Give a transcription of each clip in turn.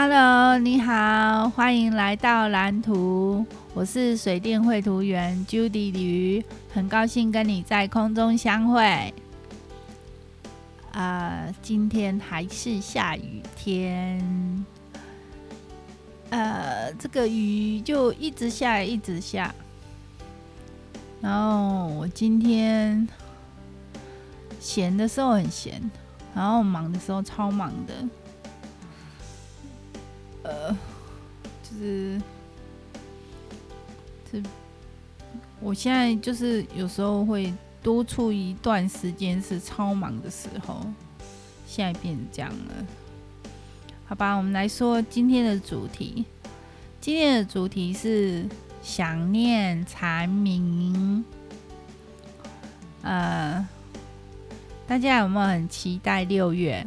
Hello，你好，欢迎来到蓝图。我是水电绘图员 Judy 鱼，很高兴跟你在空中相会。啊、今天还是下雨天，呃，这个雨就一直下，一直下。然后我今天闲的时候很闲，然后忙的时候超忙的。呃，就是，是，我现在就是有时候会多出一段时间是超忙的时候，现在变成这样了。好吧，我们来说今天的主题。今天的主题是想念蝉鸣。呃，大家有没有很期待六月？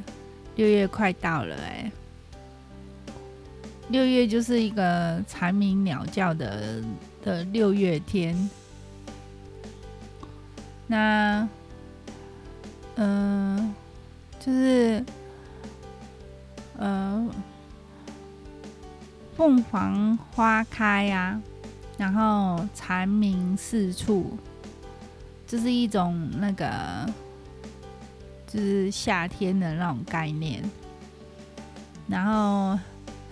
六月快到了哎、六月就是一个蝉鸣鸟叫的的六月天。那，嗯、就是，呃，凤凰花开呀、啊，然后蝉鸣四处，这、就是一种那个，就是夏天的那种概念，然后。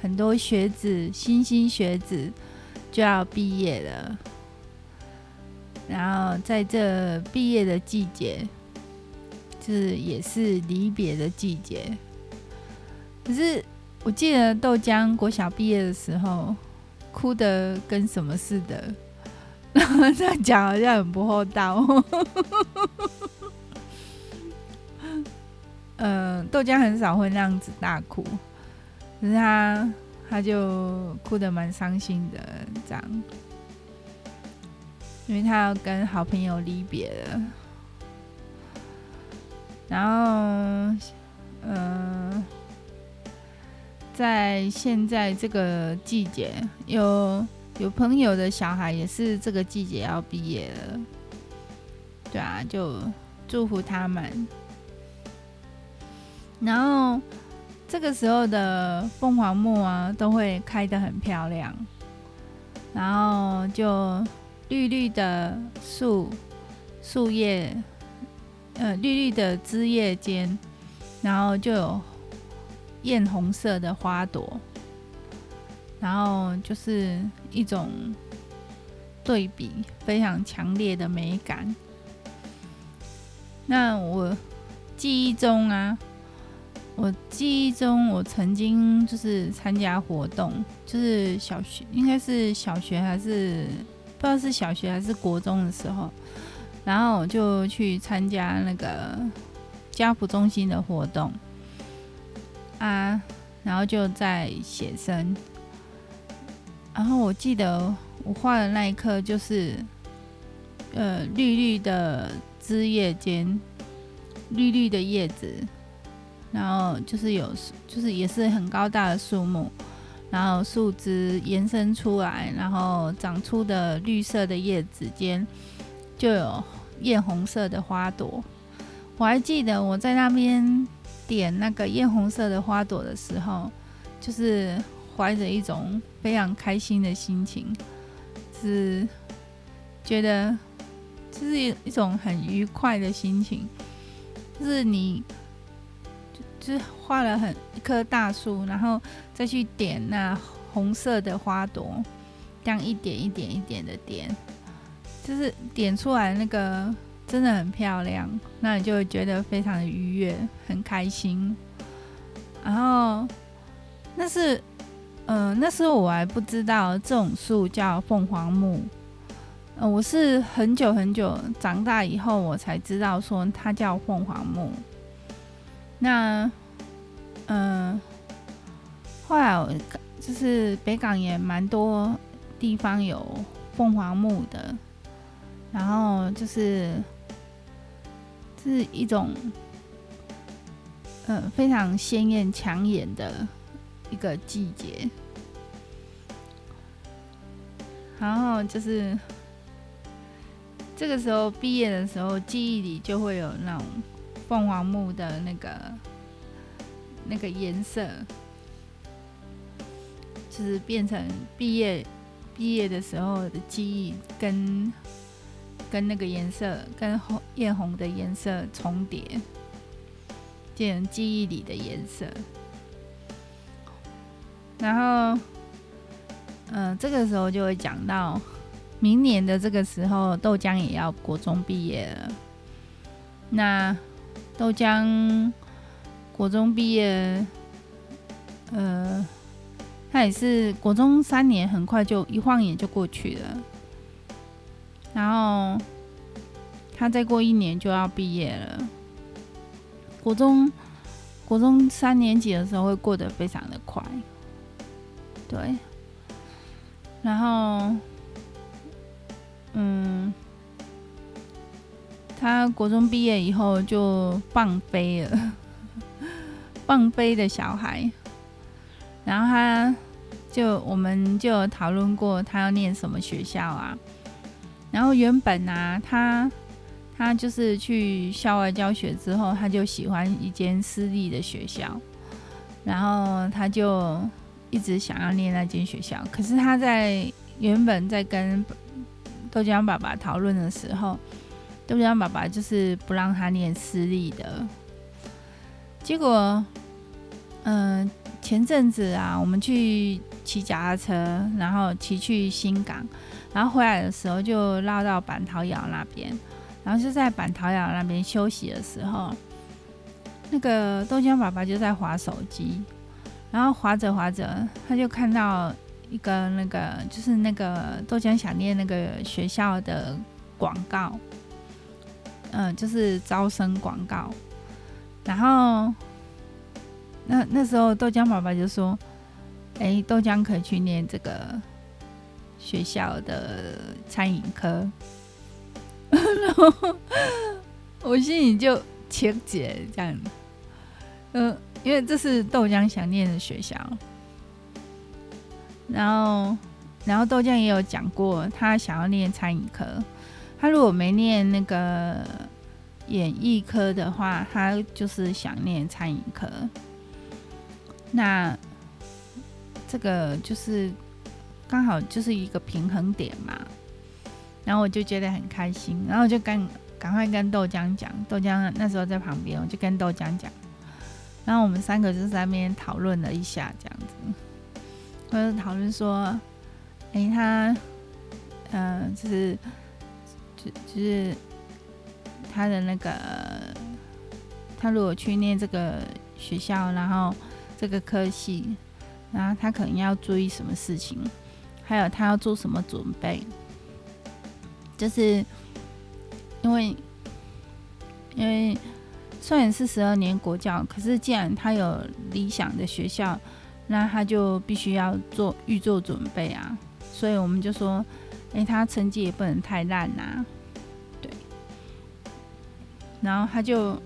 很多学子，莘莘学子就要毕业了，然后在这毕业的季节，就是也是离别的季节。可是我记得豆浆国小毕业的时候，哭得跟什么似的，然后这样讲好像很不厚道。嗯、豆浆很少会那样子大哭。可是他，他就哭得蛮伤心的，这样，因为他要跟好朋友离别了。然后，嗯、在现在这个季节，有有朋友的小孩也是这个季节要毕业了，对啊，就祝福他们。然后。这个时候的凤凰木啊，都会开得很漂亮，然后就绿绿的树树叶，呃，绿绿的枝叶间，然后就有艳红色的花朵，然后就是一种对比非常强烈的美感。那我记忆中啊。我记忆中，我曾经就是参加活动，就是小学，应该是小学还是不知道是小学还是国中的时候，然后我就去参加那个家福中心的活动啊，然后就在写生，然后我记得我画的那一刻就是，呃，绿绿的枝叶间，绿绿的叶子。然后就是有，就是也是很高大的树木，然后树枝延伸出来，然后长出的绿色的叶子间就有艳红色的花朵。我还记得我在那边点那个艳红色的花朵的时候，就是怀着一种非常开心的心情，是觉得就是一种很愉快的心情，就是你。是画了很一棵大树，然后再去点那红色的花朵，这样一点一点一点的点，就是点出来那个真的很漂亮，那你就会觉得非常的愉悦，很开心。然后那是，嗯、那时候我还不知道这种树叫凤凰木，我是很久很久长大以后我才知道说它叫凤凰木。那，嗯、后来我就是北港也蛮多地方有凤凰木的，然后就是是一种，嗯、呃，非常鲜艳抢眼的一个季节，然后就是这个时候毕业的时候，记忆里就会有那种。凤凰木的那个那个颜色，就是变成毕业毕业的时候的记忆跟跟那个颜色跟红艳红的颜色重叠，变成记忆里的颜色。然后，嗯、这个时候就会讲到，明年的这个时候，豆浆也要国中毕业了。那豆浆国中毕业，呃，他也是国中三年，很快就一晃眼就过去了。然后他再过一年就要毕业了。国中国中三年级的时候会过得非常的快。对，然后，嗯，他国中毕业以后就放飞了，放飞的小孩。然后他就我们就讨论过他要念什么学校啊。然后原本啊，他他就是去校外教学之后，他就喜欢一间私立的学校，然后他就。一直想要念那间学校，可是他在原本在跟豆浆爸爸讨论的时候，豆浆爸爸就是不让他念私立的。结果，嗯、前阵子啊，我们去骑脚踏车，然后骑去新港，然后回来的时候就绕到板桃窑那边，然后就在板桃窑那边休息的时候，那个豆浆爸爸就在划手机。然后划着划着，他就看到一个那个，就是那个豆浆想念那个学校的广告，嗯，就是招生广告。然后那那时候豆浆爸爸就说：“哎，豆浆可以去念这个学校的餐饮科。” 然后我心里就切结这样，嗯。因为这是豆浆想念的学校，然后，然后豆浆也有讲过，他想要念餐饮科。他如果没念那个演艺科的话，他就是想念餐饮科。那这个就是刚好就是一个平衡点嘛。然后我就觉得很开心，然后就赶赶快跟豆浆讲，豆浆那时候在旁边，我就跟豆浆讲。然后我们三个就在那边讨论了一下，这样子，或者讨论说，哎，他，嗯、呃，就是，就就是他的那个，他如果去念这个学校，然后这个科系，然后他可能要注意什么事情，还有他要做什么准备，就是因为，因为。虽然是十二年国教，可是既然他有理想的学校，那他就必须要做预做准备啊。所以我们就说，哎、欸，他成绩也不能太烂呐、啊，然后他就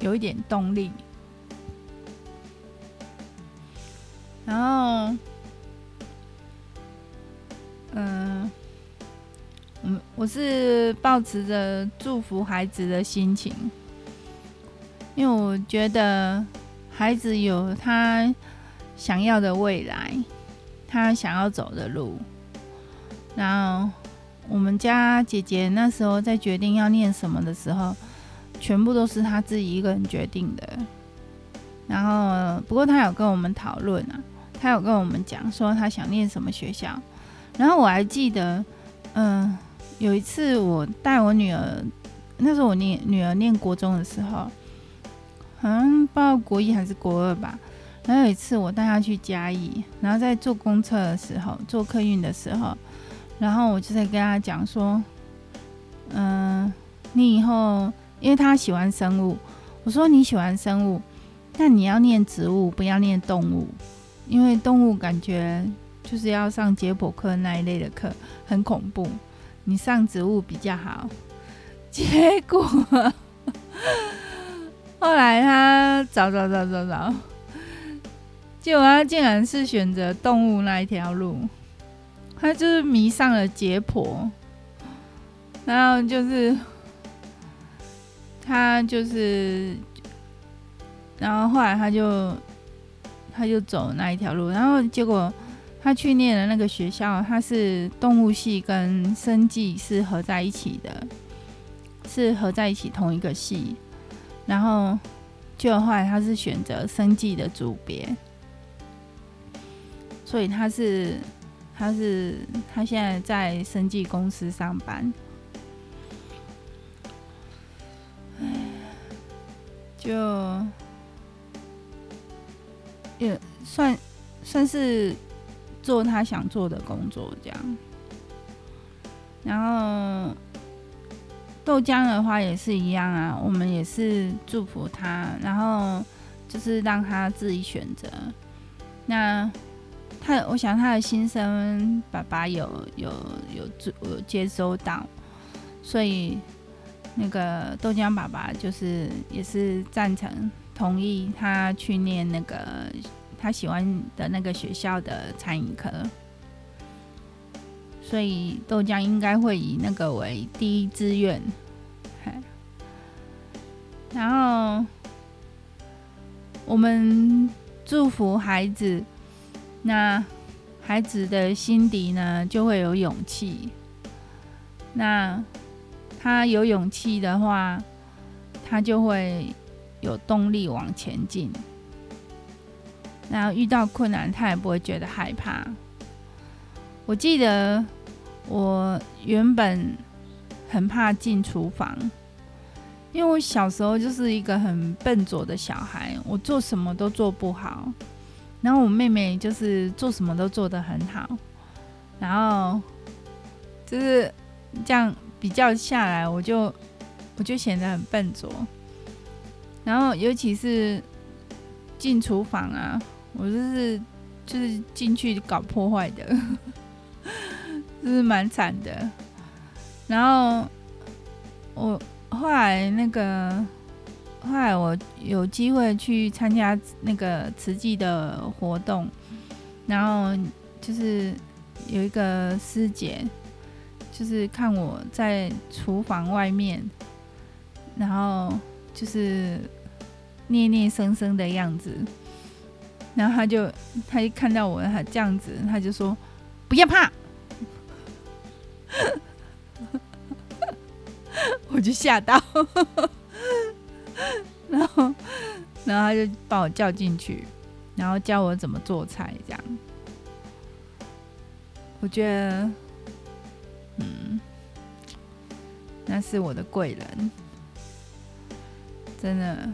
有一点动力。然后，嗯，我我是抱持着祝福孩子的心情。因为我觉得孩子有他想要的未来，他想要走的路。然后我们家姐姐那时候在决定要念什么的时候，全部都是她自己一个人决定的。然后不过她有跟我们讨论啊，她有跟我们讲说她想念什么学校。然后我还记得，嗯，有一次我带我女儿，那时候我念女儿念国中的时候。好像不知道国一还是国二吧。然后有一次我带她去嘉义，然后在坐公车的时候，坐客运的时候，然后我就在跟他讲说：“嗯，你以后因为他喜欢生物，我说你喜欢生物，但你要念植物，不要念动物，因为动物感觉就是要上解剖课那一类的课，很恐怖。你上植物比较好。”结果。后来他找找找找找，结果他竟然是选择动物那一条路，他就是迷上了解剖，然后就是他就是，然后后来他就他就走那一条路，然后结果他去念的那个学校，他是动物系跟生技是合在一起的，是合在一起同一个系，然后就后来他是选择生技的组别，所以他是他是他现在在生技公司上班。就也算算是做他想做的工作这样，然后豆浆的话也是一样啊，我们也是祝福他，然后就是让他自己选择。那他，我想他的心声，爸爸有有有有接收到，所以。那个豆浆爸爸就是也是赞成同意他去念那个他喜欢的那个学校的餐饮科，所以豆浆应该会以那个为第一志愿。然后我们祝福孩子，那孩子的心底呢就会有勇气。那。他有勇气的话，他就会有动力往前进。那遇到困难，他也不会觉得害怕。我记得我原本很怕进厨房，因为我小时候就是一个很笨拙的小孩，我做什么都做不好。然后我妹妹就是做什么都做得很好，然后就是这样。比较下来，我就我就显得很笨拙，然后尤其是进厨房啊，我就是就是进去搞破坏的，就是蛮惨的。然后我后来那个后来我有机会去参加那个慈济的活动，然后就是有一个师姐。就是看我在厨房外面，然后就是念念生生的样子，然后他就他一看到我他这样子，他就说不要怕，我就吓到，然后然后他就把我叫进去，然后教我怎么做菜，这样，我觉得。嗯，那是我的贵人，真的，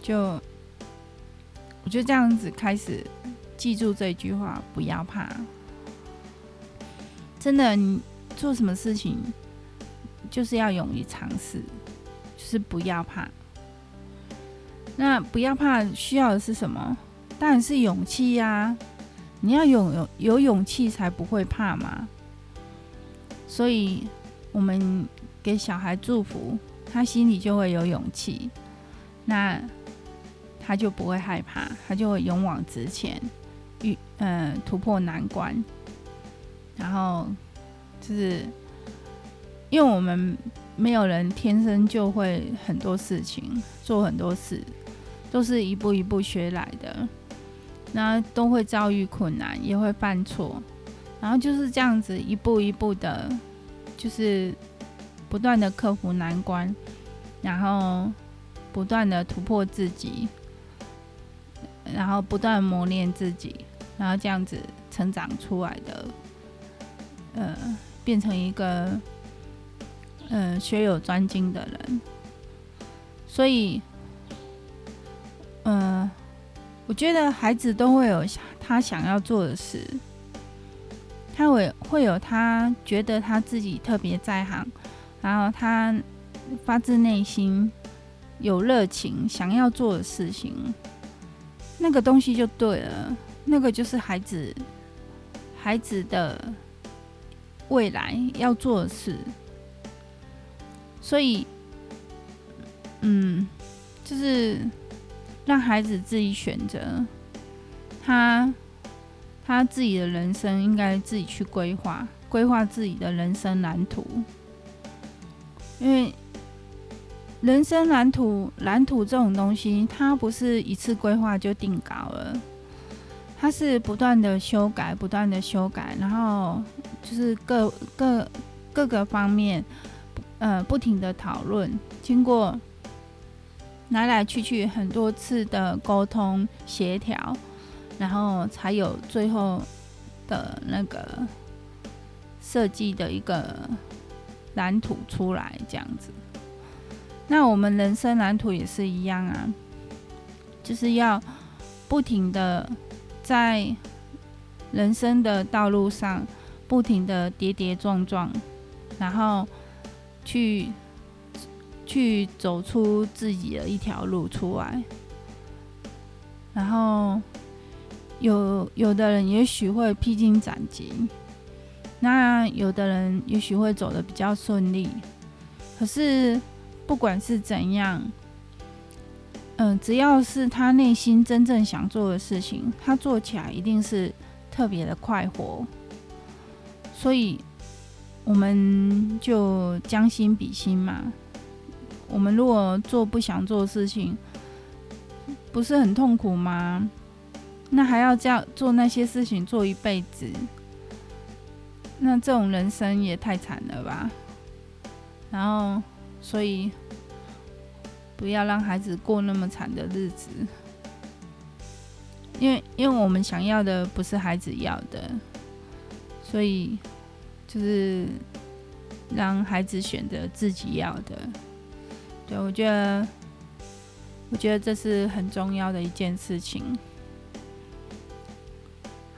就我就这样子开始记住这句话，不要怕。真的，你做什么事情就是要勇于尝试，是不要怕。那不要怕，需要的是什么？当然是勇气呀。你要有有有勇气才不会怕嘛，所以我们给小孩祝福，他心里就会有勇气，那他就不会害怕，他就会勇往直前，遇嗯突破难关，然后就是因为我们没有人天生就会很多事情做很多事，都是一步一步学来的。那都会遭遇困难，也会犯错，然后就是这样子一步一步的，就是不断的克服难关，然后不断的突破自己，然后不断磨练自己，然后这样子成长出来的，呃，变成一个呃学有专精的人，所以，嗯、我觉得孩子都会有他想要做的事，他会会有他觉得他自己特别在行，然后他发自内心有热情想要做的事情，那个东西就对了，那个就是孩子孩子的未来要做的事，所以，嗯，就是。让孩子自己选择，他他自己的人生应该自己去规划，规划自己的人生蓝图。因为人生蓝图，蓝图这种东西，它不是一次规划就定稿了，它是不断的修改，不断的修改，然后就是各各各个方面，呃，不停的讨论，经过来来去去很多次的沟通协调，然后才有最后的那个设计的一个蓝图出来，这样子。那我们人生蓝图也是一样啊，就是要不停的在人生的道路上不停的跌跌撞撞，然后去去走出自己的一条路出来。然后有有的人也许会披荆斩棘，那有的人也许会走得比较顺利，可是。不管是怎样，嗯、只要是他内心真正想做的事情，他做起来一定是特别的快活。所以，我们就将心比心嘛。我们如果做不想做的事情，不是很痛苦吗？那还要这样做那些事情做一辈子，那这种人生也太惨了吧。然后。所以，不要让孩子过那么惨的日子，因为因为我们想要的不是孩子要的，所以就是让孩子选择自己要的。对，我觉得，我觉得这是很重要的一件事情。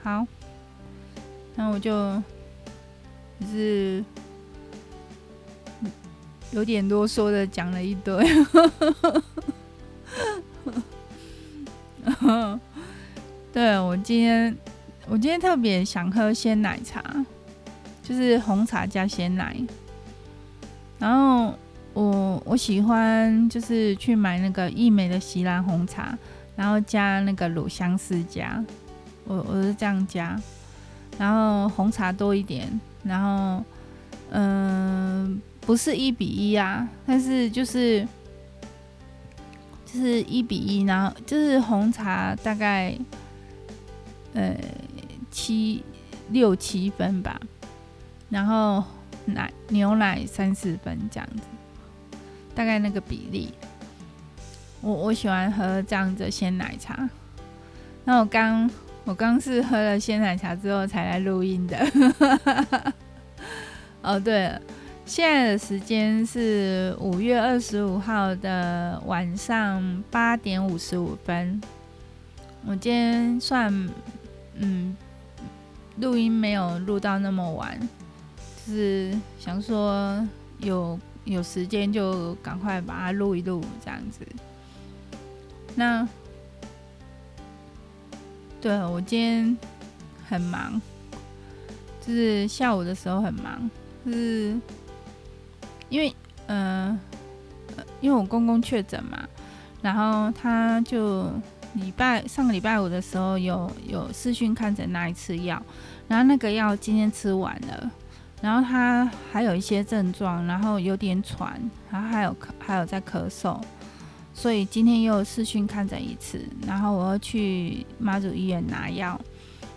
好，那我就，就是。有点啰嗦的讲了一堆，对，我今天，我今天特别想喝鲜奶茶，就是红茶加鲜奶。然后我我喜欢就是去买那个义美的锡兰红茶，然后加那个乳香释迦，我我是这样加，然后红茶多一点，然后嗯。不是一比一啊，但是就是就是一比一，然后就是红茶大概呃七六七分吧，然后奶牛奶三四分这样子，大概那个比例。我我喜欢喝这样子鲜奶茶。那我刚我刚是喝了鲜奶茶之后才来录音的。哦，对了。现在的时间是五月二十五号的晚上八点五十五分。我今天算，嗯，录音没有录到那么晚，是想说有有时间就赶快把它录一录，这样子。那，对，我今天很忙，就是下午的时候很忙，就是。因为，嗯、呃，因为我公公确诊嘛，然后他就礼拜上个礼拜五的时候有有视讯看诊拿一次药，然后那个药今天吃完了，然后他还有一些症状，然后有点喘，然后还有咳还有在咳嗽，所以今天又视讯看诊一次，然后我要去妈祖医院拿药，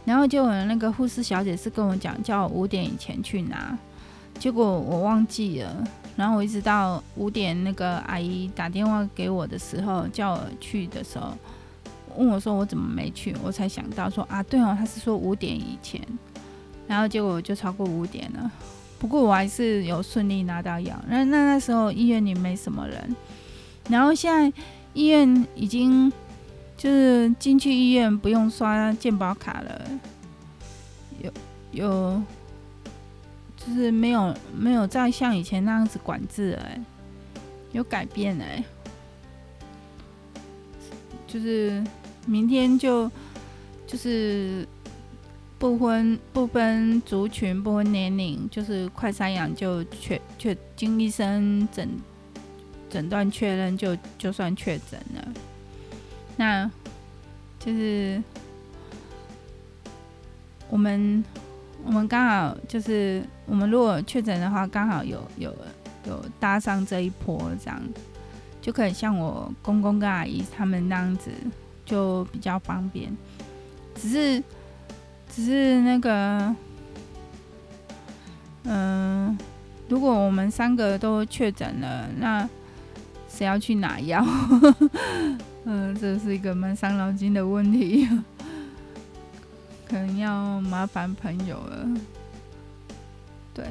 然后就有那个护士小姐是跟我讲，叫我五点以前去拿。结果我忘记了，然后我一直到五点那个阿姨打电话给我的时候，叫我去的时候，问我说我怎么没去，我才想到说啊，对哦，他是说五点以前，然后结果就超过五点了。不过我还是有顺利拿到药。那那那时候医院里没什么人，然后现在医院已经就是进去医院不用刷健保卡了，有有。就是没有没有再像以前那样子管制了，有改变哎，就是明天就就是不分不分族群不分年龄，就是快三阳就确确经医生诊诊断确认就就算确诊了，那就是我们。我们刚好就是，我们如果确诊的话，刚好有有有搭上这一波这样，就可以像我公公跟阿姨他们那样子，就比较方便。只是，只是那个，嗯、如果我们三个都确诊了，那谁要去拿药？嗯、这是一个蛮伤脑筋的问题，可能要麻烦朋友了。对。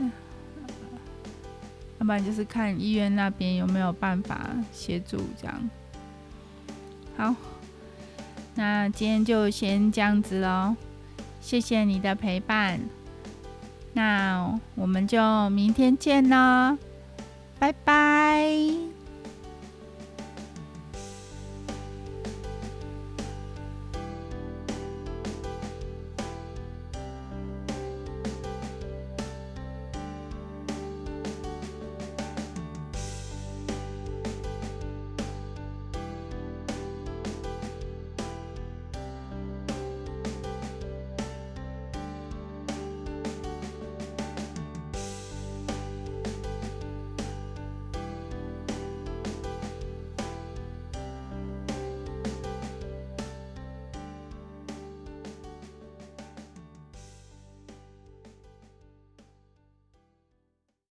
要不然就是看医院那边有没有办法协助这样。好，那今天就先这样子喽，谢谢你的陪伴，那我们就明天见喽，拜拜。